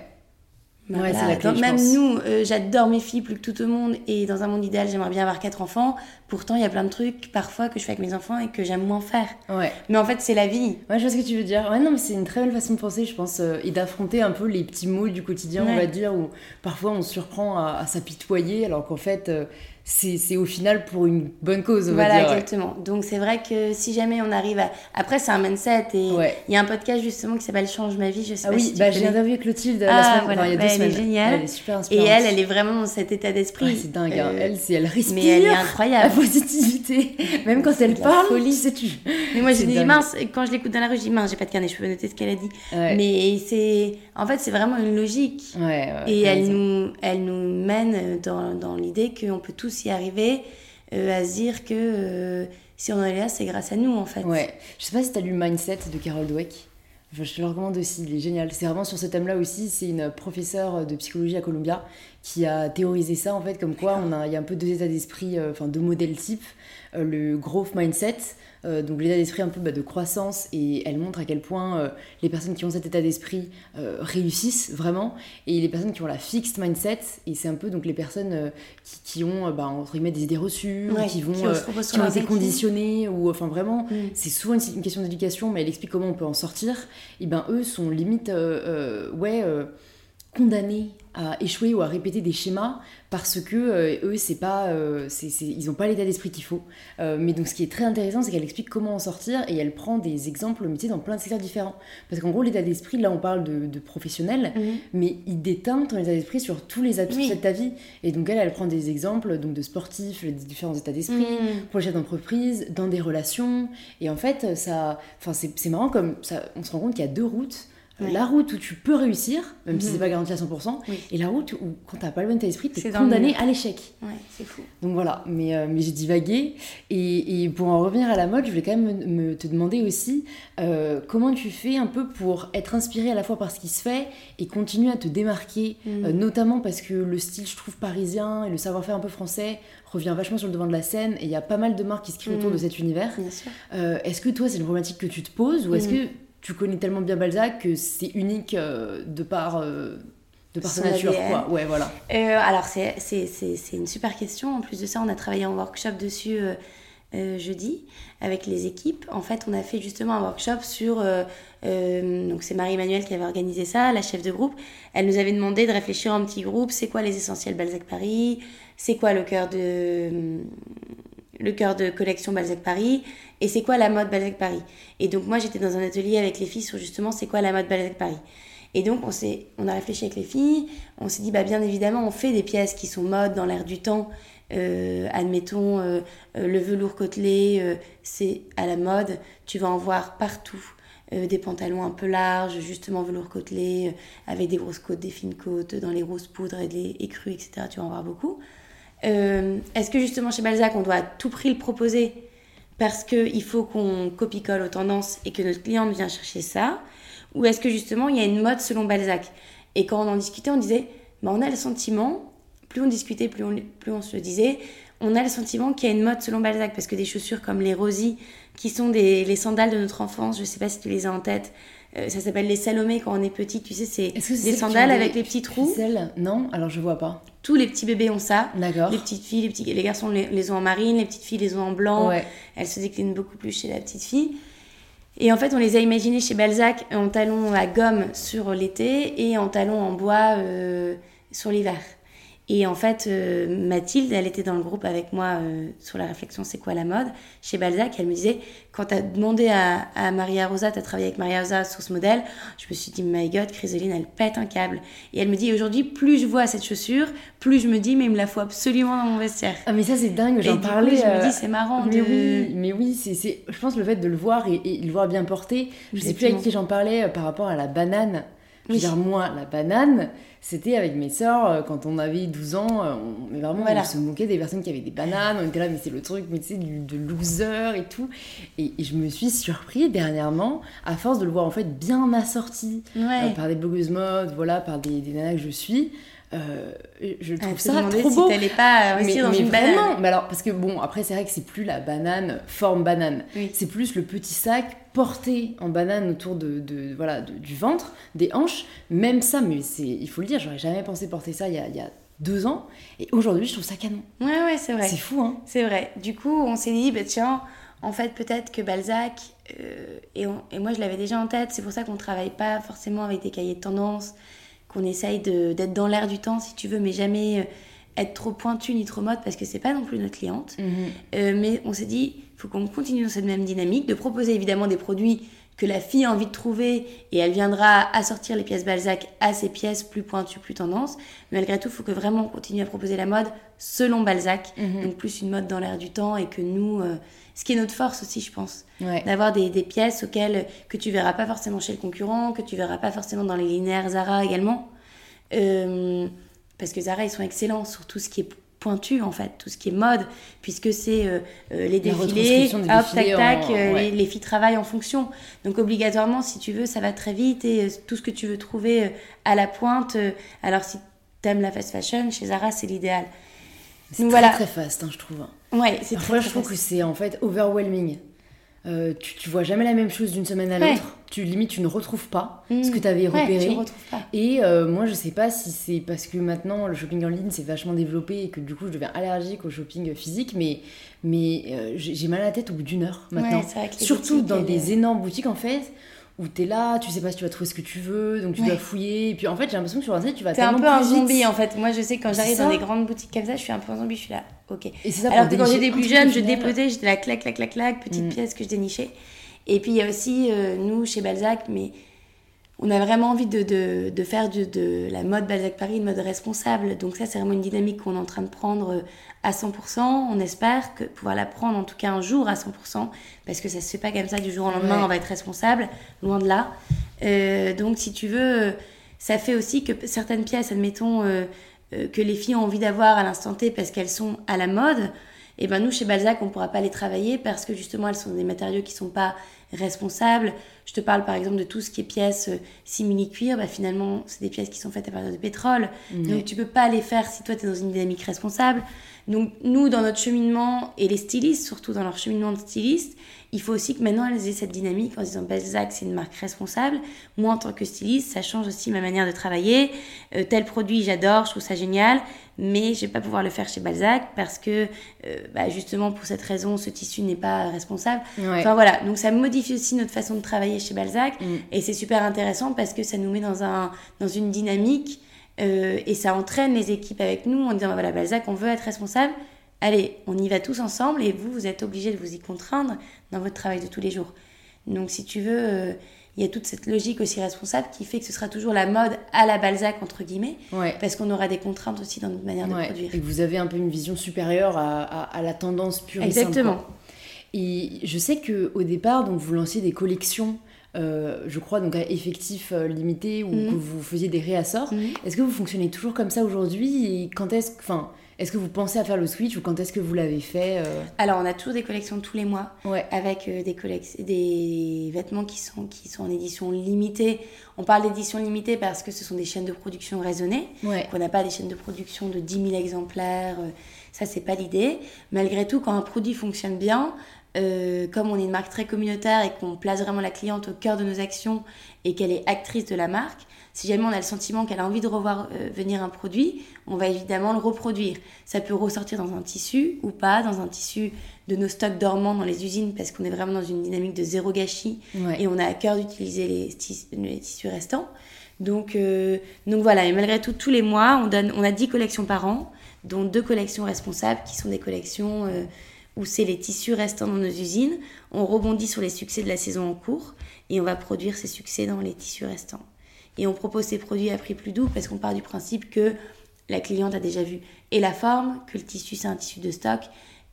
Ouais, voilà. c'est la clé, même pense. nous, euh, j'adore mes filles plus que tout le monde et dans un monde idéal, j'aimerais bien avoir quatre enfants. Pourtant, il y a plein de trucs parfois que je fais avec mes enfants et que j'aime moins faire. Ouais. Mais en fait, c'est la vie. Ouais, je vois ce que tu veux dire. Ouais, non, mais c'est une très belle façon de penser, je pense, euh, et d'affronter un peu les petits mots du quotidien, on va dire, où parfois on se surprend à, à s'apitoyer, alors qu'en fait, euh, c'est au final pour une bonne cause, on Voilà, va dire. ouais. exactement. Donc c'est vrai que si jamais on arrive à... Après, c'est un mindset et il Ouais. y a un podcast justement qui s'appelle Change ma vie, je sais Ah pas oui, si bah, j'ai interviewé Clotilde Ah, la semaine, voilà. enfin, il y a Bah, deux elle est semaines. géniale. Elle est super Et inspirante. elle, elle est vraiment dans cet état d'esprit. Ouais, c'est dingue, hein. Euh, elle, elle respire. mais elle est La incroyable. positivité. *laughs* Même quand elle la parle, folie. sais tu. Mais moi, j'ai dit mince, quand je l'écoute dans la rue, je dis mince, j'ai pas de carnet, je peux noter ce qu'elle a dit. Ouais. Mais c'est. En fait, c'est vraiment une logique. Ouais, ouais, Et elle nous, elle nous mène dans, dans l'idée qu'on peut tous y arriver, euh, à se dire que euh, si on en est là, c'est grâce à nous, en fait. Ouais. Je sais pas si t'as lu Mindset de Carol Dweck. Enfin, je te le recommande aussi, il est génial. C'est vraiment sur ce thème-là aussi. C'est une professeure de psychologie à Columbia qui a théorisé ça en fait, comme quoi on a, il y a un peu deux états d'esprit, euh, enfin deux modèles types. Le growth mindset, euh, donc l'état d'esprit un peu bah, de croissance, et elle montre à quel point euh, les personnes qui ont cet état d'esprit euh, réussissent vraiment, et les personnes qui ont la fixed mindset, et c'est un peu donc les personnes qui, qui ont bah, entre guillemets des idées reçues, ou qui vont qui ont été acquis. conditionnés, ou enfin vraiment Mm. c'est souvent une, une question d'éducation, mais elle explique comment on peut en sortir. Et ben eux sont limite, ouais, condamnés à échouer ou à répéter des schémas parce que euh, eux, c'est pas, euh, c'est, c'est- ils ont pas l'état d'esprit qu'il faut. Euh, mais donc, ce qui est très intéressant, c'est qu'elle explique comment en sortir et elle prend des exemples, tu sais, dans plein de secteurs différents. Parce qu'en gros, l'état d'esprit, là, on parle de, de professionnel, Mhm. mais il déteint ton état d'esprit sur tous les aspects Oui. de ta vie. Et donc, elle, elle prend des exemples donc de sportifs, les différents états d'esprit, Mhm. pour les chefs d'entreprise, dans des relations. Et en fait, ça, enfin, c'est, c'est marrant comme ça, on se rend compte qu'il y a deux routes. La route où tu peux réussir, même si c'est pas garanti à 100%, Oui. et la route où, quand t'as pas le bon état d'esprit, t'es condamné à l'échec. Ouais, c'est fou. Donc voilà, mais, euh, mais j'ai divagué. Et, et pour en revenir à la mode, je voulais quand même me, me- te demander aussi euh, comment tu fais un peu pour être inspiré à la fois par ce qui se fait et continuer à te démarquer, euh, notamment parce que le style, je trouve, parisien et le savoir-faire un peu français revient vachement sur le devant de la scène et il y a pas mal de marques qui se créent autour Mhm. de cet univers. Bien sûr. Est-ce que toi, c'est une problématique que tu te poses ou est-ce que tu connais tellement bien Balzac que c'est unique euh, de par, euh, de par sa nature quoi Ouais, voilà. Euh, alors, c'est- c'est c'est- c'est une super question. En plus de ça, on a travaillé en workshop dessus euh, euh, jeudi avec les équipes. En fait, on a fait justement un workshop sur. donc, c'est Marie-Emmanuelle qui avait organisé ça, la chef de groupe. Elle nous avait demandé de réfléchir en petit groupe c'est quoi les essentiels Balzac Paris? C'est quoi le cœur de. Le cœur de collection Balzac Paris et c'est quoi la mode Balzac Paris? Et donc moi j'étais dans un atelier avec les filles sur justement c'est quoi la mode Balzac Paris? Et donc, on, on a réfléchi avec les filles, on s'est dit, bah, bien évidemment, on fait des pièces qui sont mode dans l'air du temps. Euh, admettons, euh, euh, le velours côtelé, c'est à la mode, tu vas en voir partout. Des pantalons un peu larges, justement velours côtelé, avec des grosses côtes, des fines côtes, dans les grosses poudres et les écrus, etc. Tu vas en voir beaucoup. Euh, Est-ce que justement chez Balzac, on doit à tout prix le proposer parce qu'il faut qu'on copie-colle aux tendances et que notre cliente vient chercher ça? Ou est-ce que justement il y a une mode selon Balzac? Et quand on en discutait, on disait, bah, on a le sentiment, plus on discutait, plus on, plus on se disait, on a le sentiment qu'il y a une mode selon Balzac parce que des chaussures comme les Rosy, qui sont des, les sandales de notre enfance, je sais pas si tu les as en tête, euh, ça s'appelle les Salomé quand on est petit, tu sais, c'est c'est des sandales avec les petits trous. ficelles Non, alors je vois pas. Tous les petits bébés ont ça. D'accord. Les petites filles, les, petits, les garçons les, les ont en marine, les petites filles les ont en blanc. Ouais. Elles se déclinent beaucoup plus chez la petite fille. Et en fait, on les a imaginées chez Balzac en talons à gomme sur l'été et en talons en bois euh, sur l'hiver. Et en fait, euh, Mathilde, elle était dans le groupe avec moi euh, sur la réflexion c'est quoi la mode chez Balzac. Elle me disait, quand tu as demandé à, à Maria Rosa, tu as travaillé avec Maria Rosa sur ce modèle, je me suis dit, my god, Chrysoline, elle pète un câble. Et elle me dit, aujourd'hui, plus je vois cette chaussure, plus je me dis, mais il me la faut absolument dans mon vestiaire. Ah mais ça c'est dingue, j'en coup, parlais. je me euh, dis, c'est marrant Mais de... oui, mais oui, c'est, je pense le fait de le voir et, et le voir bien porté. Je sais plus avec Exactement. qui j'en parlais par rapport à la banane. Je veux dire, moi, la banane, c'était avec mes sœurs, euh, quand on avait 12 ans, euh, on, mais vraiment, Voilà. on se moquait des personnes qui avaient des bananes, on était là, mais c'est le truc, mais tu sais, du- de loser et tout. Et, et je me suis surpris dernièrement, à force de le voir en fait bien assorti Ouais. euh, par des blogueuses mode, voilà, par des, des nanas que je suis. Euh, je trouve ça trop si beau. t'allais pas Mais, investir dans mais une vraiment, banane. mais alors, parce que bon, après, c'est vrai que c'est plus la banane forme banane. Oui. C'est plus le petit sac porté en banane autour de, de- voilà, de- du ventre, des hanches. Même ça, mais c'est, il faut le dire, j'aurais jamais pensé porter ça il y a, il y a deux ans. Et aujourd'hui, je trouve ça canon. Ouais, ouais, c'est vrai. C'est fou, hein C'est vrai. Du coup, on s'est dit, bah, tiens, en fait, peut-être que Balzac, euh, et, on- et moi je l'avais déjà en tête, c'est pour ça qu'on ne travaille pas forcément avec des cahiers de tendance, qu'on essaye d'être dans l'air du temps, si tu veux, mais jamais euh, être trop pointu ni trop mode, parce que c'est pas non plus notre cliente. Euh, mais on s'est dit, il faut qu'on continue dans cette même dynamique, de proposer évidemment des produits que la fille a envie de trouver et elle viendra assortir les pièces Balzac à ses pièces plus pointues, plus tendance. Mais malgré tout, il faut que vraiment on continue à proposer la mode selon Balzac, Mhm. donc plus une mode dans l'air du temps et que nous, euh, ce qui est notre force aussi, je pense, Ouais. d'avoir des, des pièces auxquelles que tu verras pas forcément chez le concurrent, que tu verras pas forcément dans les linéaires Zara également. Euh, parce que Zara, ils sont excellents sur tout ce qui est pointu en fait, tout ce qui est mode, puisque c'est euh, euh, les défilés, hop, tac défilés tac, en- ouais. les, les filles travaillent en fonction. Donc obligatoirement, si tu veux, ça va très vite et tout ce que tu veux trouver à la pointe. alors si t'aimes la fast fashion, chez Zara, c'est l'idéal. C'est Donc très, voilà. très fast, hein, je trouve. Ouais, c'est Parfois, très, je très trouve que c'est en fait overwhelming. Euh, tu, tu vois jamais la même chose d'une semaine à Ouais. l'autre. Tu limite, tu ne retrouves pas Mm. ce que tu avais Ouais, repéré. tu le retrouves pas. Et euh, moi, je sais pas si c'est parce que maintenant le shopping en ligne s'est vachement développé et que du coup je deviens allergique au shopping physique, mais, mais euh, j'ai mal à la tête au bout d'une heure maintenant. Ouais, Surtout dans des énormes boutiques en fait, où t'es là, tu sais pas si tu vas trouver ce que tu veux, donc tu Ouais. dois fouiller. Et puis en fait, j'ai l'impression que sur internet, tu vas T'es un peu un vite. zombie en fait. Moi je sais que quand j'arrive dans des grandes boutiques comme ça, je suis un peu un zombie, je suis là, ok. Et c'est ça Alors que quand j'étais plus jeune, je final. dépetais, j'étais là clac, clac, clac, clac, petite Mm. pièce que je dénichais. Et puis il y a aussi euh, nous chez Balzac, mais on a vraiment envie de, de, de faire de, de la mode Balzac Paris une mode responsable. Donc ça c'est vraiment une dynamique qu'on est en train de prendre euh, à 100%. On espère que pouvoir la prendre en tout cas un jour à 100%, parce que ça se fait pas comme ça du jour au lendemain, Ouais. on va être responsable, loin de là. Euh, donc si tu veux, euh, ça fait aussi que certaines pièces, admettons, euh, euh, que les filles ont envie d'avoir à l'instant T parce qu'elles sont à la mode, et ben nous chez Balzac on pourra pas les travailler parce que justement elles sont des matériaux qui sont pas responsables. Je te parle par exemple de tout ce qui est pièces euh, simili-cuir, bah finalement c'est des pièces qui sont faites à partir de pétrole, donc tu peux pas les faire si toi tu es dans une dynamique responsable. Donc nous dans notre cheminement et les stylistes surtout dans leur cheminement de styliste, il faut aussi que maintenant elles aient cette dynamique en se disant Balzac c'est une marque responsable. Moi en tant que styliste ça change aussi ma manière de travailler. Euh, tel produit j'adore, je trouve ça génial, mais je vais pas pouvoir le faire chez Balzac parce que euh, bah, justement pour cette raison ce tissu n'est pas responsable. Ouais. Enfin voilà, donc ça modifie aussi notre façon de travailler chez Balzac Mm. et c'est super intéressant parce que ça nous met dans, un, dans une dynamique euh, et ça entraîne les équipes avec nous en disant bah voilà Balzac on veut être responsable, allez on y va tous ensemble et vous vous êtes obligés de vous y contraindre dans votre travail de tous les jours. Donc si tu veux, euh, il y a toute cette logique aussi responsable qui fait que ce sera toujours la mode à la Balzac entre guillemets Ouais. parce qu'on aura des contraintes aussi dans notre manière de produire. Et que vous avez un peu une vision supérieure à, à- à la tendance pure et simple, Exactement. Et je sais que au départ, donc vous lanciez des collections, euh, je crois donc à effectif euh, limité ou Mhm. que vous faisiez des réassorts. Mhm. Est-ce que vous fonctionnez toujours comme ça aujourd'hui? Et quand est-ce, enfin, est-ce que vous pensez à faire le switch ou quand est-ce que vous l'avez fait euh Alors on a toujours des collections tous les mois. Ouais. avec euh, des, des vêtements qui sont, qui sont en édition limitée. On parle d'édition limitée parce que ce sont des chaînes de production raisonnées. Ouais. qu'on n'a pas des chaînes de production de 10 000 exemplaires. euh, Ça, c'est pas l'idée. Malgré tout, quand un produit fonctionne bien, euh, comme on est une marque très communautaire et qu'on place vraiment la cliente au cœur de nos actions et qu'elle est actrice de la marque, si jamais on a le sentiment qu'elle a envie de revoir euh, venir un produit, on va évidemment le reproduire. Ça peut ressortir dans un tissu ou pas, dans un tissu de nos stocks dormants dans les usines parce qu'on est vraiment dans une dynamique de zéro gâchis Ouais. et on a à cœur d'utiliser les, tis- les tissus restants. Donc, euh, donc voilà, et malgré tout, tous les mois, on, donne, on a 10 collections par an, dont deux collections responsables qui sont des collections où c'est les tissus restants dans nos usines. On rebondit sur les succès de la saison en cours et on va produire ces succès dans les tissus restants. Et on propose ces produits à prix plus doux parce qu'on part du principe que la cliente a déjà vu et la forme, que le tissu c'est un tissu de stock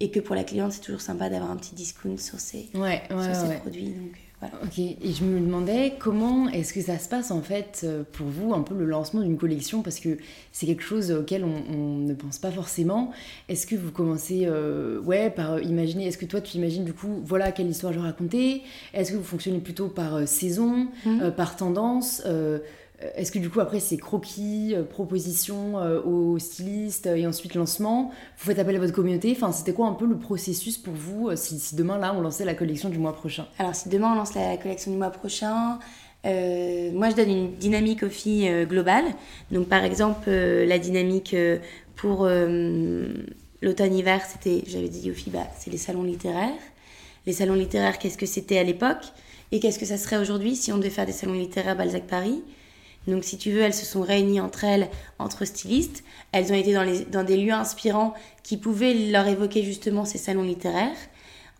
et que pour la cliente c'est toujours sympa d'avoir un petit discount sur ces, Ouais, ouais, sur ces ouais. produits. Donc, euh, Ok, et je me demandais comment est-ce que ça se passe en fait euh, pour vous, un peu le lancement d'une collection, parce que c'est quelque chose auquel on, ne pense pas forcément. Est-ce que vous commencez euh, ouais, par imaginer, est-ce que toi tu imagines du coup, voilà quelle histoire je raconter? Est-ce que vous fonctionnez plutôt par euh, saison, mmh. par tendance euh, est-ce que du coup après c'est croquis, euh, propositions euh, aux stylistes et ensuite lancement? Vous faites appel à votre communauté? Enfin c'était quoi un peu le processus pour vous si, demain là on lançait la collection du mois prochain? Alors si demain on lance la collection du mois prochain, moi je donne une dynamique aux filles globale. Donc par exemple la dynamique pour l'automne-hiver c'était, j'avais dit aux filles, bah, c'est les salons littéraires. Les salons littéraires qu'est-ce que c'était à l'époque? Et qu'est-ce que ça serait aujourd'hui si on devait faire des salons littéraires Balzac Paris? Donc, si tu veux, elles se sont réunies entre elles, entre stylistes. Elles ont été dans, des lieux inspirants qui pouvaient leur évoquer justement ces salons littéraires.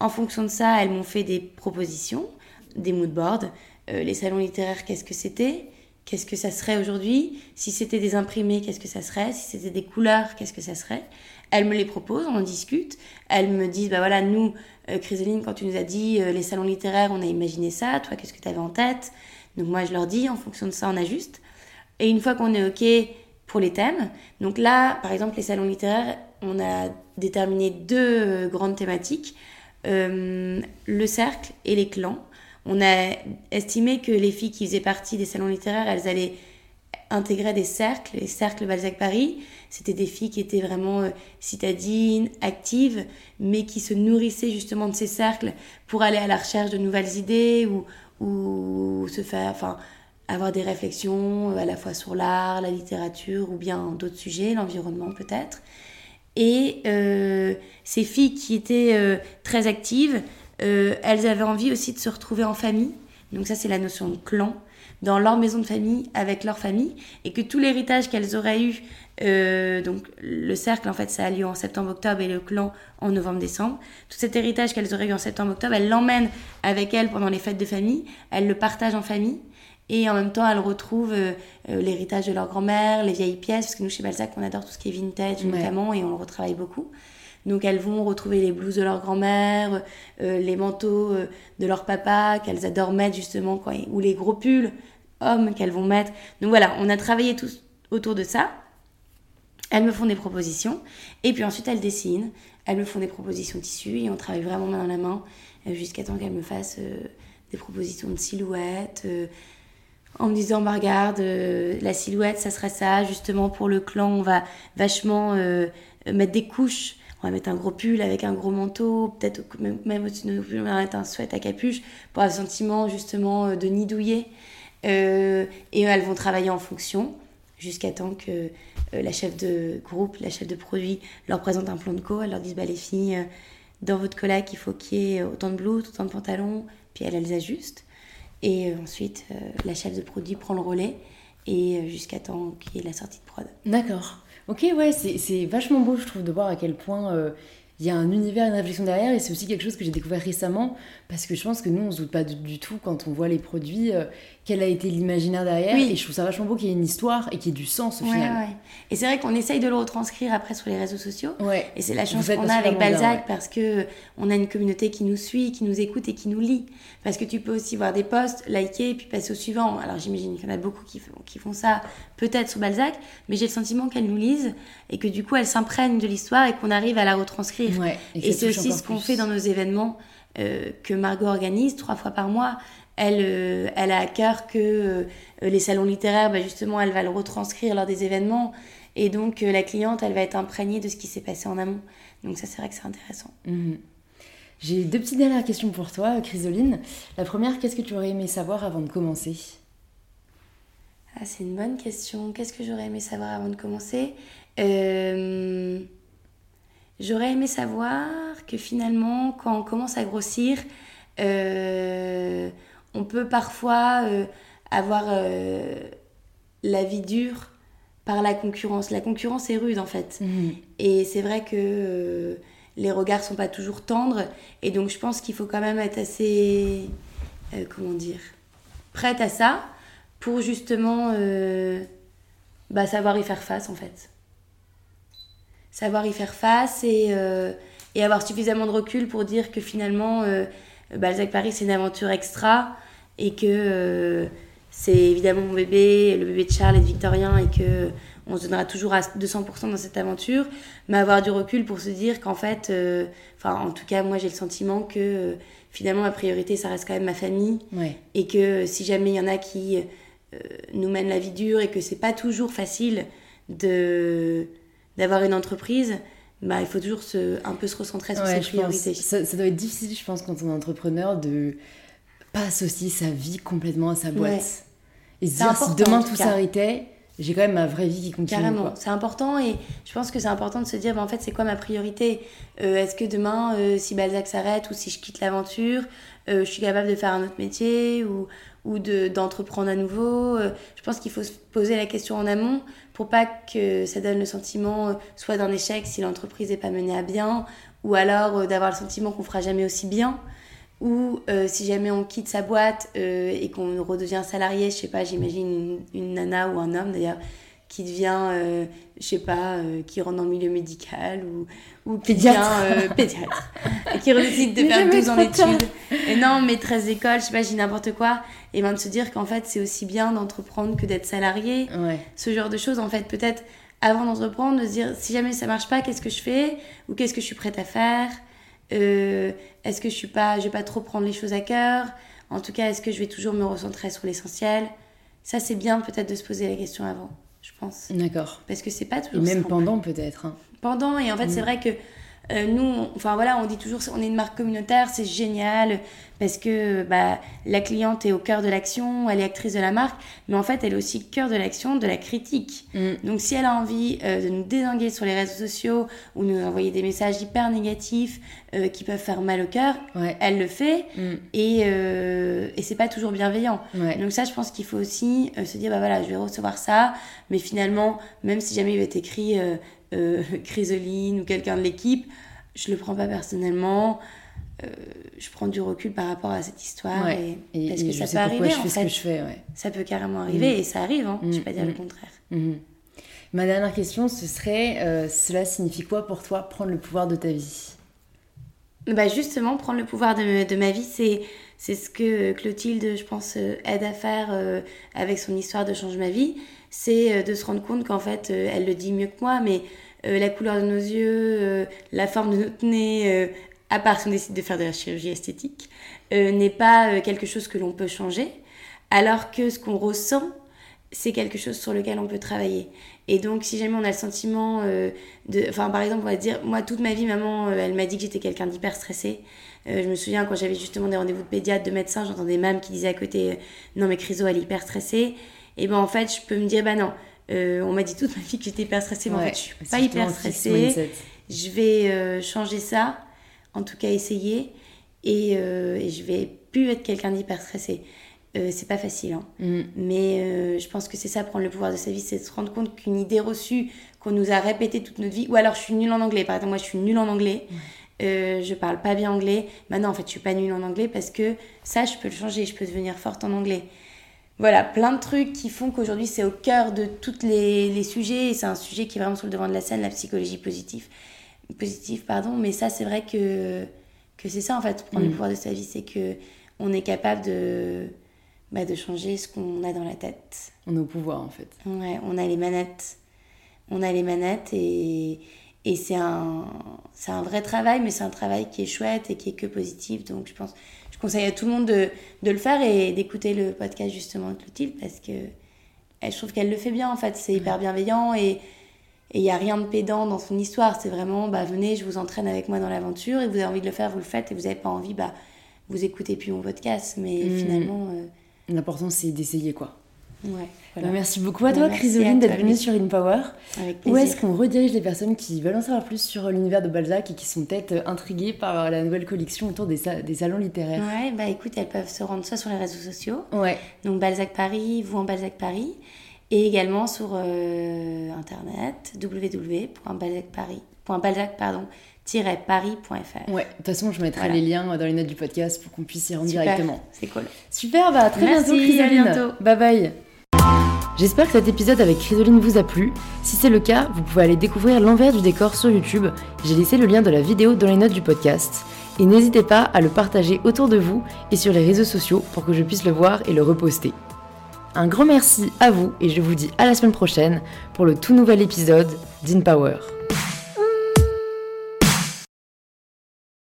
En fonction de ça, elles m'ont fait des propositions, des moodboards. Euh, les salons littéraires, qu'est-ce que c'était? Qu'est-ce que ça serait aujourd'hui? Si c'était des imprimés, qu'est-ce que ça serait? Si c'était des couleurs, qu'est-ce que ça serait? Elles me les proposent, on en discute. Elles me disent, bah voilà, nous, euh, Chrysaline, quand tu nous as dit euh, les salons littéraires, on a imaginé ça. Toi, qu'est-ce que tu avais en tête? Donc moi, je leur dis, en fonction de ça, on ajuste. Et une fois qu'on est OK pour les thèmes, donc là, par exemple, les salons littéraires, on a déterminé deux euh, grandes thématiques, euh, le cercle et les clans. On a estimé que les filles qui faisaient partie des salons littéraires, elles allaient intégrer des cercles, les cercles Balzac Paris. C'était des filles qui étaient vraiment euh, citadines, actives, mais qui se nourrissaient justement de ces cercles pour aller à la recherche de nouvelles idées ou, ou se faire, enfin, avoir des réflexions euh, à la fois sur l'art, la littérature ou bien d'autres sujets, l'environnement peut-être. Et euh, ces filles qui étaient euh, très actives, elles avaient envie aussi de se retrouver en famille. Donc ça, c'est la notion de clan dans leur maison de famille avec leur famille et que tout l'héritage qu'elles auraient eu euh, donc le cercle, en fait, ça a lieu en septembre-octobre et le clan en novembre-décembre. Tout cet héritage qu'elles auraient eu en septembre-octobre, elles l'emmènent avec elles pendant les fêtes de famille, elles le partagent en famille. Et en même temps, elles retrouvent euh, euh, l'héritage de leur grand-mère, les vieilles pièces, parce que nous, chez Balzac, on adore tout ce qui est vintage, notamment, et on le retravaille beaucoup. Donc elles vont retrouver les blouses de leur grand-mère, les manteaux de leur papa qu'elles adorent mettre justement, ou les gros pulls hommes qu'elles vont mettre. Donc voilà, on a travaillé tout autour de ça. Elles me font des propositions et puis ensuite elles dessinent. Elles me font des propositions tissus et on travaille vraiment main dans la main euh, jusqu'à temps qu'elles me fassent euh, des propositions de silhouettes. Euh, en me disant, bah, regarde, la silhouette, ça serait ça, justement pour le clan, on va vachement mettre des couches. On va mettre un gros pull avec un gros manteau, peut-être même, au-dessus de nos pulls, on va mettre un sweat à capuche pour le sentiment justement de nidouiller. et elles vont travailler en fonction jusqu'à temps que euh, la chef de groupe, la chef de produit leur présente un plan de co. Elle leur dit bah, les filles, euh, dans votre collègue, il faut qu'il y ait autant de blouses, autant de pantalons. Puis elle, les ajuste. Et euh, ensuite, la chef de produit prend le relais et jusqu'à temps qu'il y ait la sortie de prod. D'accord. Ok, ouais, c'est vachement beau, je trouve, de voir à quel point il y a un univers, une réflexion derrière, et c'est aussi quelque chose que j'ai découvert récemment, parce que je pense que nous, on se doute pas du, tout quand on voit les produits, euh, quel a été l'imaginaire derrière, et je trouve ça vachement beau qu'il y ait une histoire et qu'il y ait du sens au final. Et c'est vrai qu'on essaye de le retranscrire après sur les réseaux sociaux, et c'est la chance qu'on a avec Balzac, parce que on a une communauté qui nous suit, qui nous écoute et qui nous lit. Parce que tu peux aussi voir des posts, liker, puis passer au suivant. Alors j'imagine qu'il y en a beaucoup qui, qui font ça, peut-être sur Balzac, mais j'ai le sentiment qu'elles nous lisent, et que du coup, elles s'imprègnent de l'histoire et qu'on arrive à la retranscrire et, c'est aussi ce qu'on fait dans nos événements euh, que Margot organise trois fois par mois. Elle, euh, elle a à cœur que euh, les salons littéraires, bah, justement, elle va le retranscrire lors des événements. Et donc, la cliente, elle va être imprégnée de ce qui s'est passé en amont. Donc, ça, c'est vrai que c'est intéressant. Mhm. J'ai deux petites dernières questions pour toi, Chrysoline. La première, qu'est-ce que tu aurais aimé savoir avant de commencer? Ah, C'est une bonne question. Qu'est-ce que j'aurais aimé savoir avant de commencer? Euh... J'aurais aimé savoir que finalement, quand on commence à grossir, euh, on peut parfois euh, avoir euh, la vie dure par la concurrence. La concurrence est rude en fait. Mhm. Et c'est vrai que les regards sont pas toujours tendres. Et donc je pense qu'il faut quand même être assez, comment dire, prête à ça pour justement bah, savoir y faire face en fait savoir y faire face et, euh, et, avoir suffisamment de recul pour dire que finalement, euh, Balzac Paris, c'est une aventure extra et que c'est évidemment mon bébé, le bébé de Charles et de Victorien, et que on se donnera toujours à 200% dans cette aventure, mais avoir du recul pour se dire qu'en fait, euh, enfin en tout cas moi j'ai le sentiment que euh, finalement ma priorité ça reste quand même ma famille, et que si jamais il y en a qui euh, nous mènent la vie dure et que c'est pas toujours facile de d'avoir une entreprise, bah, il faut toujours se, un peu se recentrer sur ses priorités. Ça, ça, doit être difficile, je pense, quand on est entrepreneur, de pas associer sa vie complètement à sa boîte. Et se dire, si demain tout s'arrêtait, j'ai quand même ma vraie vie qui continue. Carrément, c'est important et je pense que c'est important de se dire, bah, en fait, c'est quoi ma priorité? Euh, Est-ce que demain, euh, si Balzac s'arrête ou si je quitte l'aventure, euh, je suis capable de faire un autre métier ou, ou d'entreprendre à nouveau. Je pense qu'il faut se poser la question en amont pour pas que ça donne le sentiment soit d'un échec si l'entreprise n'est pas menée à bien ou alors d'avoir le sentiment qu'on fera jamais aussi bien ou euh, si jamais on quitte sa boîte euh, et qu'on redevient salarié, je sais pas, j'imagine une, nana ou un homme d'ailleurs, qui devient, euh, je sais pas, qui rentre dans le milieu médical ou, ou qui pédiatre. devient pédiatre, *laughs* et qui décide de faire 12 ans d'études. Et non, maîtresse d'école, je sais pas, j'ai n'importe quoi. Et bien de se dire qu'en fait, c'est aussi bien d'entreprendre que d'être salarié. Ce genre de choses, en fait, peut-être avant d'entreprendre, de se dire si jamais ça marche pas, qu'est-ce que je fais? Ou qu'est-ce que je suis prête à faire? Euh, est-ce que je suis pas, je vais pas trop prendre les choses à cœur? En tout cas, est-ce que je vais toujours me recentrer sur l'essentiel? Ça, c'est bien peut-être de se poser la question avant, je pense. D'accord. Parce que c'est pas toujours. Et même pendant peut-être. Hein. Pendant et en fait, c'est mm. vrai que euh, nous, enfin voilà, on dit toujours, on est une marque communautaire, c'est génial parce que bah, la cliente est au cœur de l'action, elle est actrice de la marque, mais en fait, elle est aussi au cœur de l'action, de la critique. Mm. Donc, si elle a envie euh, de nous désinguer sur les réseaux sociaux ou nous envoyer des messages hyper négatifs euh, qui peuvent faire mal au cœur, elle le fait mm. et, et c'est pas toujours bienveillant. Donc, ça, je pense qu'il faut aussi se dire, bah voilà, je vais recevoir ça, mais finalement, même si jamais il va être écrit euh, Chrysoline ou quelqu'un de l'équipe, je le prends pas personnellement. Euh, je prends du recul par rapport à cette histoire et, parce que ça peut arriver en fait. Je fais, Ça peut carrément arriver mm. et ça arrive, hein, je vais pas dire le mm. contraire. Mm. Ma dernière question, ce serait euh, cela signifie quoi pour toi prendre le pouvoir de ta vie? Bah justement, prendre le pouvoir de, de ma vie, c'est c'est ce que Clotilde, je pense, aide à faire avec son histoire de Change ma vie c'est euh, de se rendre compte qu'en fait, euh, elle le dit mieux que moi, mais euh, la couleur de nos yeux, la forme de notre nez, à part si on décide de faire de la chirurgie esthétique, n'est pas quelque chose que l'on peut changer, alors que ce qu'on ressent, c'est quelque chose sur lequel on peut travailler. Et donc, si jamais on a le sentiment de. Enfin, par exemple, on va dire, moi, toute ma vie, maman, elle m'a dit que j'étais quelqu'un d'hyper stressé. je me souviens, quand j'avais justement des rendez-vous de pédiatre, de médecins, j'entendais même qui disait à côté Non, mais Chryso, elle est hyper stressée et ben en fait, je peux me dire, bah non, euh, on m'a dit toute ma vie que j'étais hyper stressée, mais en fait, je suis pas hyper stressée. Je vais euh, changer ça, en tout cas essayer, et, euh, et je vais plus être quelqu'un d'hyper stressé. c'est pas facile, hein. Mm. mais je pense que c'est ça, prendre le pouvoir de sa vie, c'est se rendre compte qu'une idée reçue qu'on nous a répétée toute notre vie, ou alors je suis nulle en anglais, par exemple, moi je suis nulle en anglais. je parle pas bien anglais. Maintenant, en fait, je suis pas nulle en anglais parce que ça, je peux le changer. Je peux devenir forte en anglais voilà, plein de trucs qui font qu'aujourd'hui c'est au cœur de tous les, les, sujets et c'est un sujet qui est vraiment sur le devant de la scène, la psychologie positive. Positive, pardon, mais ça c'est vrai que, que c'est ça en fait, prendre le mm. pouvoir de sa vie, c'est que on est capable de, bah, de changer ce qu'on a dans la tête. On a au pouvoir en fait. Ouais, on a les manettes. On a les manettes et, et c'est un, un vrai travail, mais c'est un travail qui est chouette et qui est que positif. Donc je pense, je conseille à tout le monde de, de le faire et d'écouter le podcast justement de Clotilde parce que je trouve qu'elle le fait bien en fait. C'est hyper bienveillant et il n'y a rien de pédant dans son histoire. C'est vraiment, bah, venez, je vous entraîne avec moi dans l'aventure et vous avez envie de le faire, vous le faites et vous n'avez pas envie, bah, vous écoutez plus mon podcast. Mais mmh. finalement. Euh, L'important, c'est d'essayer quoi. Bah, merci beaucoup à toi, Chrysoline, d'être venue sur InPower. Où est-ce qu'on redirige les personnes qui veulent en savoir plus sur l'univers de Balzac et qui sont peut-être intriguées par la nouvelle collection autour des, salons littéraires? Ouais, bah écoute, elles peuvent se rendre soit sur les réseaux sociaux, ouais. donc Balzac Paris, vous en Balzac Paris, et également sur euh, internet www.balzacparis.balzac pardon paris.fr. Ouais, de toute façon, je mettrai les liens dans les notes du podcast pour qu'on puisse y rendre directement. C'est cool. Super, bah à très bientôt, Chrysaline. À bientôt. Bye bye. J'espère que cet épisode avec Chrysoline vous a plu. Si c'est le cas, vous pouvez aller découvrir l'envers du décor sur YouTube. J'ai laissé le lien de la vidéo dans les notes du podcast. Et n'hésitez pas à le partager autour de vous et sur les réseaux sociaux pour que je puisse le voir et le reposter. Un grand merci à vous et je vous dis à la semaine prochaine pour le tout nouvel épisode d'InPower. Power.